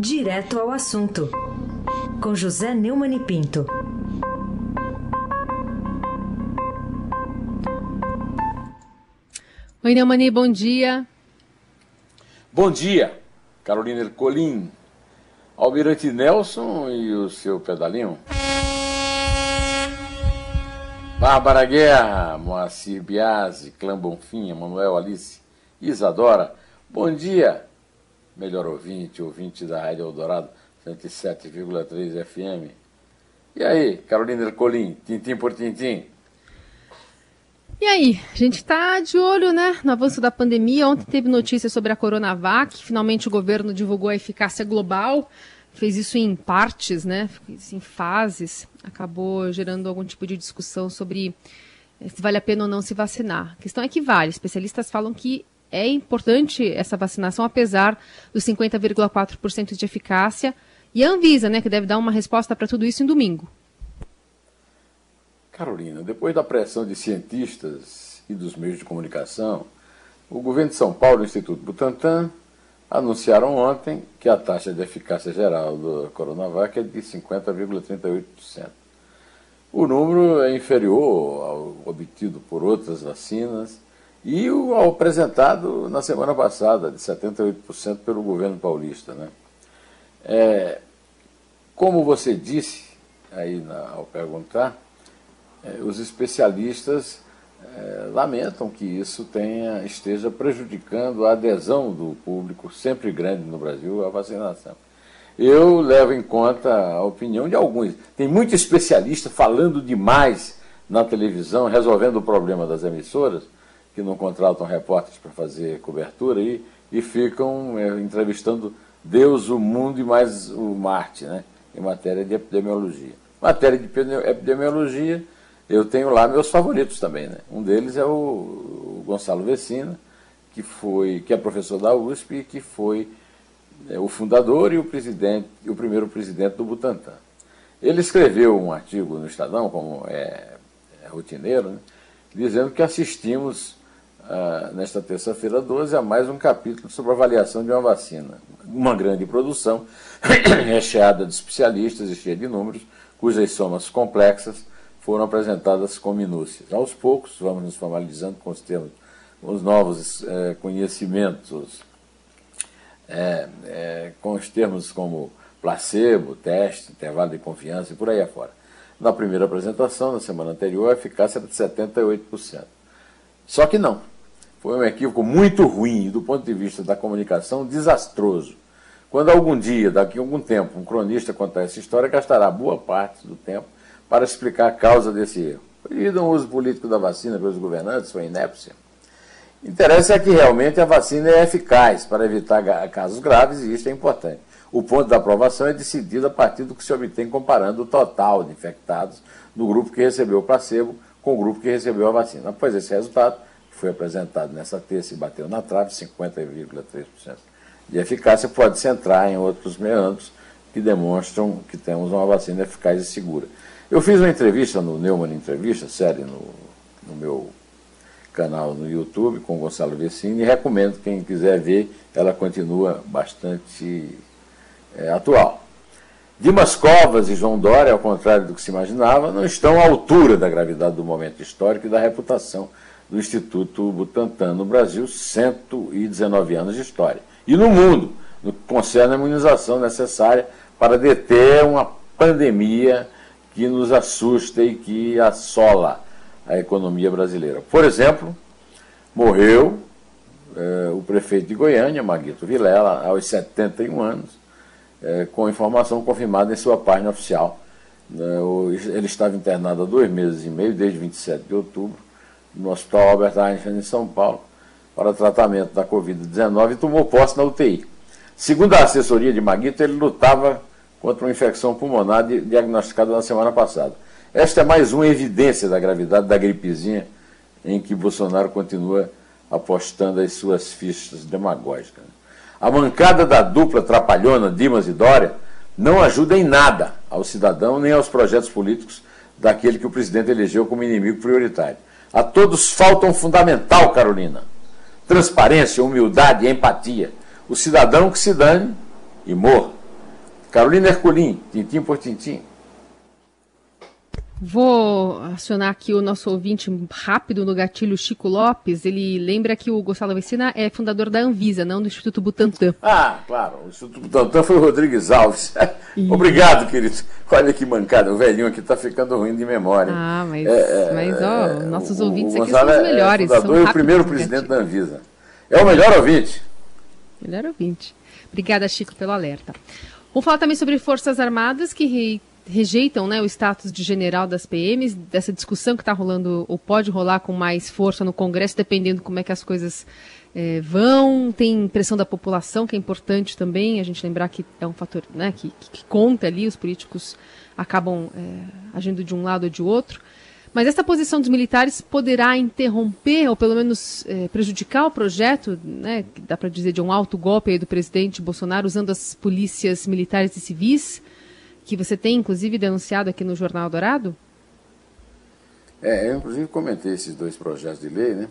Direto ao assunto, com José Neumann e Pinto. Oi, Neumani, bom dia. Bom dia, Carolina Ercolim, Almirante Nelson e o seu pedalinho. Bárbara Guerra, Moacir Biasi, Clã Bonfim, Manuel Alice, Isadora, bom dia, melhor ouvinte, ouvinte da Rádio Eldorado 107,3 FM. E aí, Carolina Ercolim, tintim por tintim. E aí, a gente está de olho né, no avanço da pandemia. Ontem teve notícia sobre a Coronavac. Finalmente o governo divulgou a eficácia global. Fez isso em partes, né, em fases. Acabou gerando algum tipo de discussão sobre eh, se vale a pena ou não se vacinar. A questão é que vale. Especialistas falam que é importante essa vacinação, apesar dos 50,4% de eficácia. E a Anvisa, né, que deve dar uma resposta para tudo isso em domingo. Carolina, depois da pressão de cientistas e dos meios de comunicação, o governo de São Paulo e o Instituto Butantan anunciaram ontem que a taxa de eficácia geral do Coronavac é de 50,38%. O número é inferior ao obtido por outras vacinas e o apresentado na semana passada, de 78% pelo governo paulista. Né? É, como você disse aí na, ao perguntar, é, os especialistas é, lamentam que isso tenha, esteja prejudicando a adesão do público, sempre grande no Brasil, à vacinação. Eu levo em conta a opinião de alguns. Tem muito especialista falando demais na televisão, resolvendo o problema das emissoras, que não contratam repórteres para fazer cobertura e, e ficam é, entrevistando Deus, o mundo e mais o Marte, né, em matéria de epidemiologia. Matéria de epidemiologia, eu tenho lá meus favoritos também. Né? Um deles é o, Gonçalo Vecina, que, foi, que é professor da USP e que foi é, o fundador e o, presidente, o primeiro presidente do Butantan. Ele escreveu um artigo no Estadão, como é, é rotineiro, né? dizendo que assistimos ah, nesta terça-feira 12 a mais um capítulo sobre a avaliação de uma vacina. Uma grande produção, recheada de especialistas e cheia de números, cujas somas complexas foram apresentadas com minúcias. Aos poucos, vamos nos formalizando com os termos, os novos é, conhecimentos, é, é, com os termos como placebo, teste, intervalo de confiança e por aí afora. Na primeira apresentação, na semana anterior, a eficácia era de 78%. Só que não. Foi um equívoco muito ruim do ponto de vista da comunicação, desastroso. Quando algum dia, daqui a algum tempo, um cronista contar essa história, gastará boa parte do tempo para explicar a causa desse erro. E do uso político da vacina pelos governantes, foi inépcia. Interessa é que realmente a vacina é eficaz para evitar casos graves e isso é importante. O ponto da aprovação é decidido a partir do que se obtém comparando o total de infectados do grupo que recebeu o placebo com o grupo que recebeu a vacina. Após esse resultado, foi apresentado nessa terça e bateu na trave, 50,3% de eficácia, pode-se entrar em outros meandros que demonstram que temos uma vacina eficaz e segura. Eu fiz uma entrevista no Neumann Entrevista, série no, no meu canal no YouTube com o Gonçalo Vecini e recomendo quem quiser ver, ela continua bastante é, atual. Dimas Covas e João Dória, ao contrário do que se imaginava, não estão à altura da gravidade do momento histórico e da reputação do Instituto Butantan no Brasil, 119 anos de história. E no mundo, no que concerne a imunização necessária para deter uma pandemia que nos assusta e que assola a economia brasileira. Por exemplo, morreu eh, o prefeito de Goiânia, Maguito Vilela, aos 71 anos, eh, com informação confirmada em sua página oficial. Eh, ele estava internado há dois meses e meio, desde 27 de outubro, no Hospital Albert Einstein, em São Paulo, para tratamento da Covid-19 e tomou posse na UTI. Segundo a assessoria de Maguito, ele lutava contra uma infecção pulmonar diagnosticada na semana passada. Esta é mais uma evidência da gravidade da gripezinha em que Bolsonaro continua apostando as suas fichas demagógicas. A mancada da dupla trapalhona Dimas e Dória não ajuda em nada ao cidadão nem aos projetos políticos daquele que o presidente elegeu como inimigo prioritário. A todos falta um fundamental, Carolina: transparência, humildade e empatia. O cidadão que se dane e morra. Carolina Herculin, tintim por tintim. Vou acionar aqui o nosso ouvinte rápido no gatilho Chico Lopes. Ele lembra que o Gonçalo Vecina é fundador da Anvisa, não do Instituto Butantan. Ah, claro. O Instituto Butantan foi o Rodrigues Alves. Obrigado, querido. Olha que mancada. O velhinho aqui está ficando ruim de memória. Ah, mas, é, mas ó, é, nossos ouvintes o aqui são os é melhores. É fundador e o primeiro presidente da Anvisa. É o melhor ouvinte. Melhor ouvinte. Obrigada, Chico, pelo alerta. Vamos falar também sobre Forças Armadas que rejeitam né, o status de general das PMs, dessa discussão que está rolando, ou pode rolar com mais força no Congresso, dependendo como é que as coisas é, vão. Tem pressão da população, que é importante também, a gente lembrar que é um fator né, que, que conta ali, os políticos acabam é, agindo de um lado ou de outro. Mas essa posição dos militares poderá interromper, ou pelo menos é, prejudicar o projeto, né, dá para dizer, de um alto golpe do presidente Bolsonaro, usando as polícias militares e civis que você tem, inclusive, denunciado aqui no Jornal Dourado? É, eu inclusive comentei esses dois projetos de lei, né?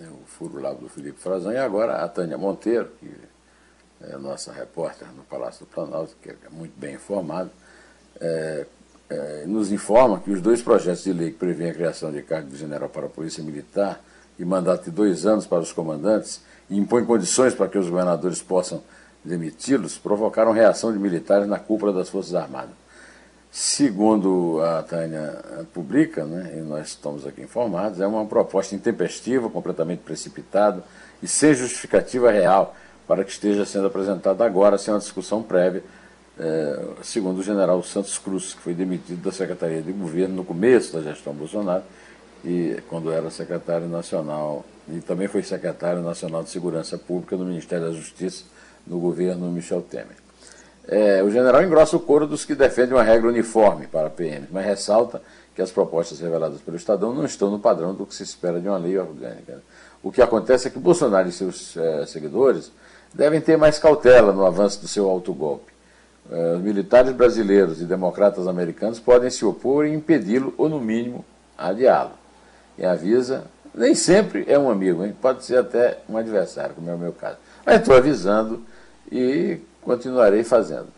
É, o furo lá do Felipe Frazão e agora a Tânia Monteiro, que é nossa repórter no Palácio do Planalto, que é muito bem informada, é, é, nos informa que os dois projetos de lei que prevêem a criação de cargo de general para a Polícia Militar e mandato de dois anos para os comandantes e impõe condições para que os governadores possam demiti-los provocaram reação de militares na cúpula das Forças Armadas. Segundo a Tânia publica, né, e nós estamos aqui informados, é uma proposta intempestiva, completamente precipitada e sem justificativa real para que esteja sendo apresentada agora, sem uma discussão prévia, é, segundo o general Santos Cruz, que foi demitido da Secretaria de Governo no começo da gestão Bolsonaro, e quando era secretário nacional, e também foi secretário nacional de Segurança Pública no Ministério da Justiça, no governo Michel Temer. É, o general engrossa o coro dos que defendem uma regra uniforme para a PM, mas ressalta que as propostas reveladas pelo Estadão não estão no padrão do que se espera de uma lei orgânica. O que acontece é que Bolsonaro e seus é, seguidores devem ter mais cautela no avanço do seu autogolpe. É, os militares brasileiros e democratas americanos podem se opor e impedi-lo, ou no mínimo, adiá-lo. E avisa, nem sempre é um amigo, hein? pode ser até um adversário, como é o meu caso. Mas estou avisando e continuarei fazendo.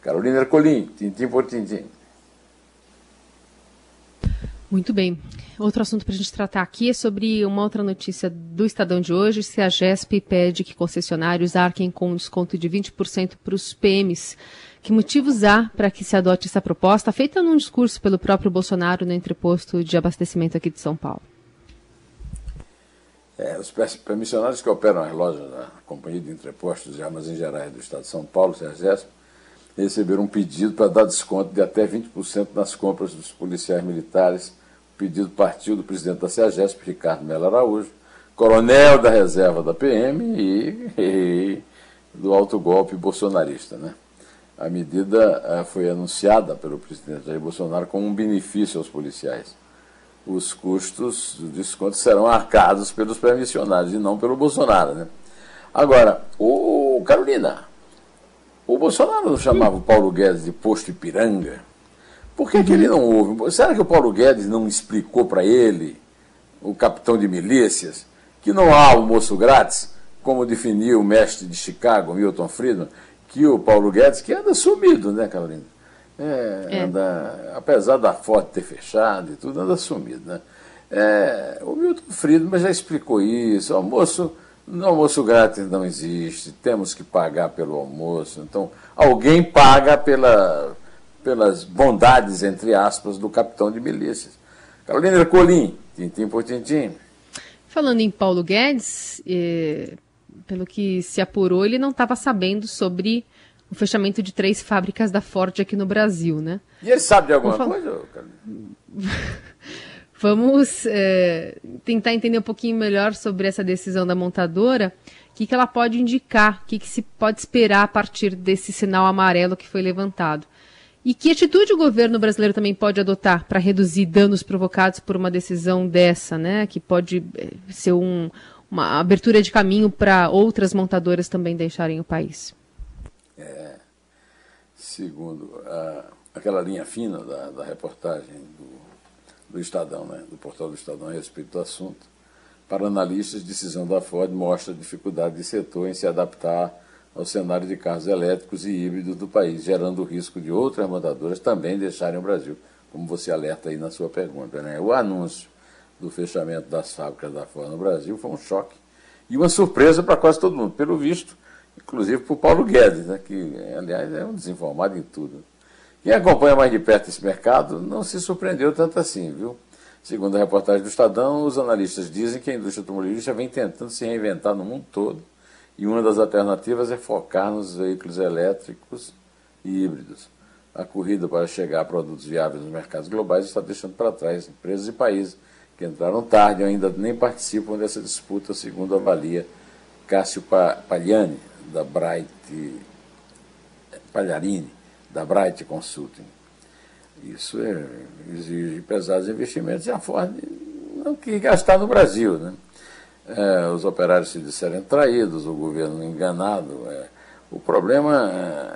Carolina Ercolim, tintim por tintim. Muito bem. Outro assunto para a gente tratar aqui é sobre uma outra notícia do Estadão de hoje, se a GESP pede que concessionários arquem com um desconto de 20% para os PMs. Que motivos há para que se adote essa proposta, feita num discurso pelo próprio Bolsonaro no entreposto de abastecimento aqui de São Paulo? É, os permissionários que operam as lojas da Companhia de Entrepostos e Armazéns Gerais do Estado de São Paulo, CERGESP, receberam um pedido para dar desconto de até 20% nas compras dos policiais militares. O pedido partiu do presidente da CERGESP, Ricardo Melo Araújo, coronel da reserva da PM e, e do autogolpe bolsonarista. Né? A medida eh, foi anunciada pelo presidente Jair Bolsonaro como um benefício aos policiais os custos do desconto serão arcados pelos permissionários e não pelo Bolsonaro. Né? Agora, o Carolina, o Bolsonaro não chamava o Paulo Guedes de posto Ipiranga. Por que, que ele não ouve? Será que o Paulo Guedes não explicou para ele, o capitão de milícias, que não há almoço grátis, como definiu o mestre de Chicago, Milton Friedman, que o Paulo Guedes, que anda sumido, né, Carolina? É, é. Anda, apesar da foto ter fechado e tudo, anda sumido. Né? É, o Milton Friedman já explicou isso. O almoço, no almoço grátis não existe, temos que pagar pelo almoço. Então, alguém paga pela, pelas bondades, entre aspas, do capitão de milícias. Carolina Ercolim, tintim por tintim. Falando em Paulo Guedes, eh, pelo que se apurou, ele não estava sabendo sobre o fechamento de três fábricas da Ford aqui no Brasil, né? E ele sabe de alguma coisa? Vamos é, tentar entender um pouquinho melhor sobre essa decisão da montadora, o que, que ela pode indicar, o que, que se pode esperar a partir desse sinal amarelo que foi levantado. E que atitude o governo brasileiro também pode adotar para reduzir danos provocados por uma decisão dessa, né? Que pode é, ser um, uma abertura de caminho para outras montadoras também deixarem o país é, segundo a, aquela linha fina da, da reportagem do, do Estadão, né, do portal do Estadão a respeito do assunto, para analistas, decisão da Ford mostra dificuldade do setor em se adaptar ao cenário de carros elétricos e híbridos do país, gerando o risco de outras montadoras também deixarem o Brasil, como você alerta aí na sua pergunta. Né? O anúncio do fechamento das fábricas da Ford no Brasil foi um choque e uma surpresa para quase todo mundo, pelo visto, inclusive para o Paulo Guedes, né? que, aliás, é um desinformado em tudo. Quem acompanha mais de perto esse mercado não se surpreendeu tanto assim, viu? Segundo a reportagem do Estadão, os analistas dizem que a indústria automobilística vem tentando se reinventar no mundo todo e uma das alternativas é focar nos veículos elétricos e híbridos. A corrida para chegar a produtos viáveis nos mercados globais está deixando para trás empresas e países que entraram tarde e ainda nem participam dessa disputa, segundo avalia Cássio Pagliani, da Bright Pagliarini, da Bright Consulting. Isso é, exige pesados investimentos e a Ford não quis gastar no Brasil. Né? É, os operários se disseram traídos, o governo enganado. É. O problema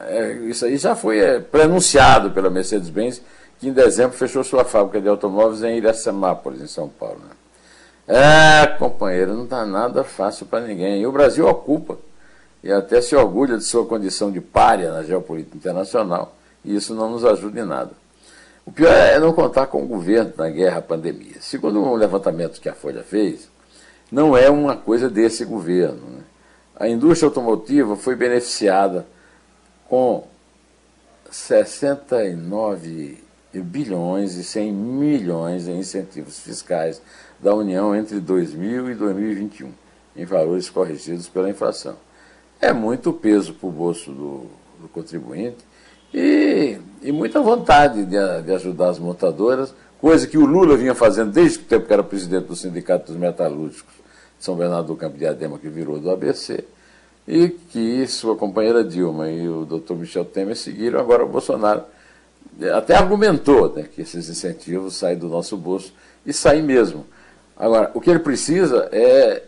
é, é isso aí já foi é, prenunciado pela Mercedes-Benz, que em dezembro fechou sua fábrica de automóveis em Iracemápolis, em São Paulo. Né? É, companheiro, não está nada fácil para ninguém. E o Brasil ocupa e até se orgulha de sua condição de párea na geopolítica internacional, e isso não nos ajuda em nada. O pior é não contar com o governo na guerra à pandemia. Segundo um levantamento que a Folha fez, não é uma coisa desse governo. Né? A indústria automotiva foi beneficiada com 69 bilhões e 100 milhões em incentivos fiscais da União entre 2000 e 2021, em valores corrigidos pela inflação. É muito peso para o bolso do, do contribuinte e, e muita vontade de, de, ajudar as montadoras, coisa que o Lula vinha fazendo desde o tempo que era presidente do Sindicato dos Metalúrgicos de São Bernardo do Campo de Adema, que virou do ABC, e que sua companheira Dilma e o doutor Michel Temer seguiram. Agora o Bolsonaro até argumentou né, que esses incentivos saem do nosso bolso, e saem mesmo. Agora, o que ele precisa é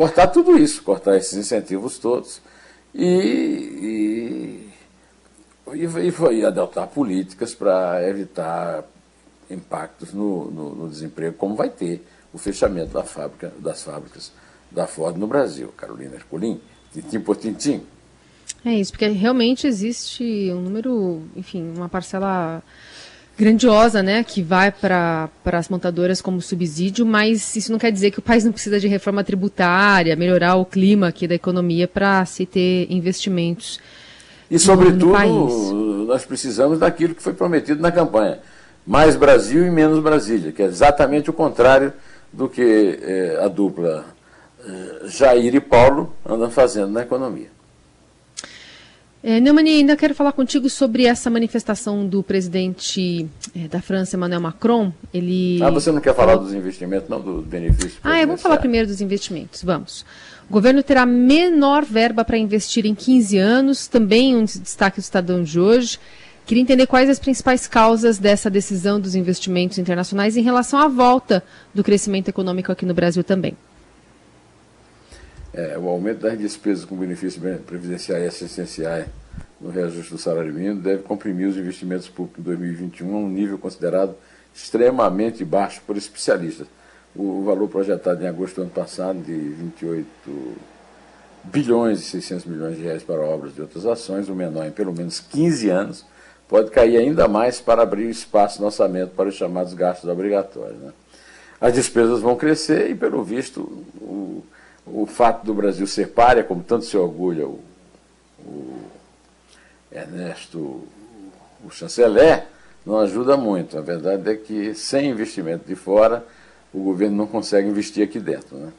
cortar tudo isso, cortar esses incentivos todos e, e, e, e adotar políticas para evitar impactos no, no, no, desemprego, como vai ter o fechamento da fábrica, das fábricas da Ford no Brasil. Carolina Ercolim, tintim por tintim. É isso, porque realmente existe um número, enfim, uma parcela grandiosa, né, que vai para as montadoras como subsídio, mas isso não quer dizer que o país não precisa de reforma tributária, melhorar o clima aqui da economia para se ter investimentos. E, sobretudo, nós precisamos daquilo que foi prometido na campanha: mais Brasil e menos Brasília, que é exatamente o contrário do que eh, a dupla eh, Jair e Paulo andam fazendo na economia. É, Neumani, ainda quero falar contigo sobre essa manifestação do presidente é, da França, Emmanuel Macron. Ele... Ah, você não quer falar dos investimentos, não dos benefícios? Ah, é, vamos falar primeiro dos investimentos. Vamos. O governo terá menor verba para investir em 15 anos, também um destaque do Estadão de hoje. Queria entender quais as principais causas dessa decisão dos investimentos internacionais em relação à volta do crescimento econômico aqui no Brasil também é, o aumento das despesas com benefícios previdenciais essenciais no reajuste do salário mínimo deve comprimir os investimentos públicos em 2021 a um nível considerado extremamente baixo por especialistas. O, o valor projetado em agosto do ano passado, de 28 bilhões e 600 milhões de reais para obras e outras ações, o menor em pelo menos 15 anos, pode cair ainda mais para abrir espaço no orçamento para os chamados gastos obrigatórios. Né? As despesas vão crescer e, pelo visto, o, o fato do Brasil ser párea, como tanto se orgulha o, o Ernesto, o chanceler, não ajuda muito. A verdade é que sem investimento de fora, o governo não consegue investir aqui dentro. Né?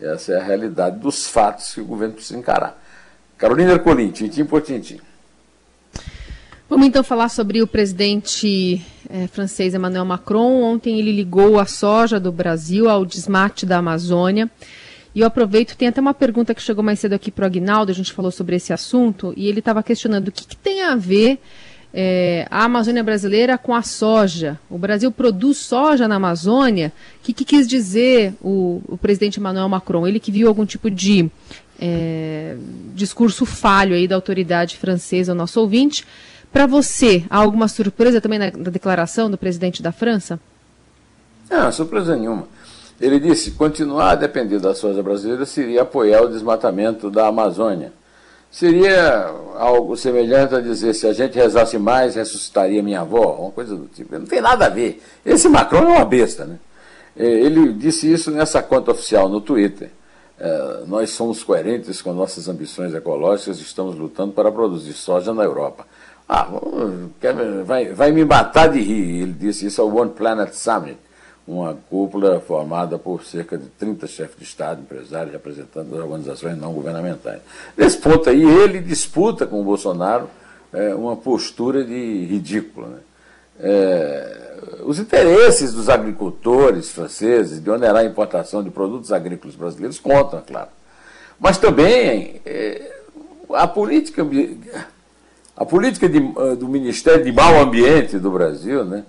Essa é a realidade dos fatos que o governo precisa encarar. Carolina Ercolim, tintim por tintim. Vamos então falar sobre o presidente eh, francês Emmanuel Macron. Ontem ele ligou a soja do Brasil ao desmate da Amazônia. E eu aproveito, tem até uma pergunta que chegou mais cedo aqui para o Agnaldo, a gente falou sobre esse assunto, e ele estava questionando o que, que, tem a ver é, a Amazônia brasileira com a soja. O Brasil produz soja na Amazônia. O que, que quis dizer o, o, presidente Emmanuel Macron? Ele que viu algum tipo de é, discurso falho aí da autoridade francesa, o nosso ouvinte. Para você, há alguma surpresa também na, na declaração do presidente da França? Não, surpresa nenhuma. Ele disse: continuar a depender da soja brasileira seria apoiar o desmatamento da Amazônia. seria algo semelhante a dizer se a gente rezasse mais, ressuscitaria minha avó, uma coisa do tipo. Não tem nada a ver. Esse Macron é uma besta, né? É, ele disse isso nessa conta oficial no Twitter. É, nós somos coerentes com nossas ambições ecológicas e estamos lutando para produzir soja na Europa. Ah, vai, vai me matar de rir. Ele disse isso ao One Planet Summit, uma cúpula formada por cerca de 30 chefes de Estado, empresários, representantes das organizações não governamentais. Nesse ponto aí, ele disputa com o Bolsonaro é, uma postura de ridícula. Né? É, os interesses dos agricultores franceses de onerar a importação de produtos agrícolas brasileiros contam, é claro. Mas também é, a política, a política de, do Ministério de Mal Ambiente do Brasil né,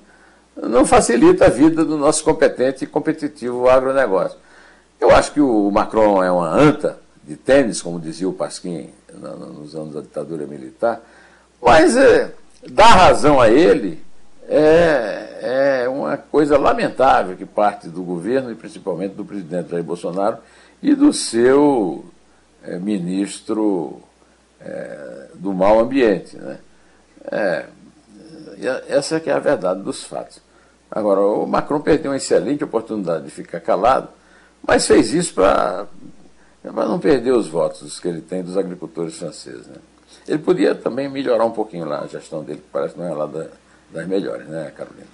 não facilita a vida do nosso competente e competitivo agronegócio. Eu acho que o Macron é uma anta de tênis, como dizia o Pasquim nos anos da ditadura militar, mas é, dá razão a ele é, é uma coisa lamentável que parte do governo e principalmente do presidente Jair Bolsonaro e do seu é, ministro é, do mau ambiente. Né? É, essa é que é a verdade dos fatos. Agora, o Macron perdeu uma excelente oportunidade de ficar calado, mas fez isso para não perder os votos que ele tem dos agricultores franceses. Né? Ele podia também melhorar um pouquinho lá a gestão dele, que parece que não é lá da, das melhores, né, Carolina?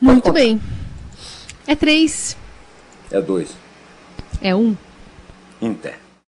Muito bem. É três. É dois. É um. Inter.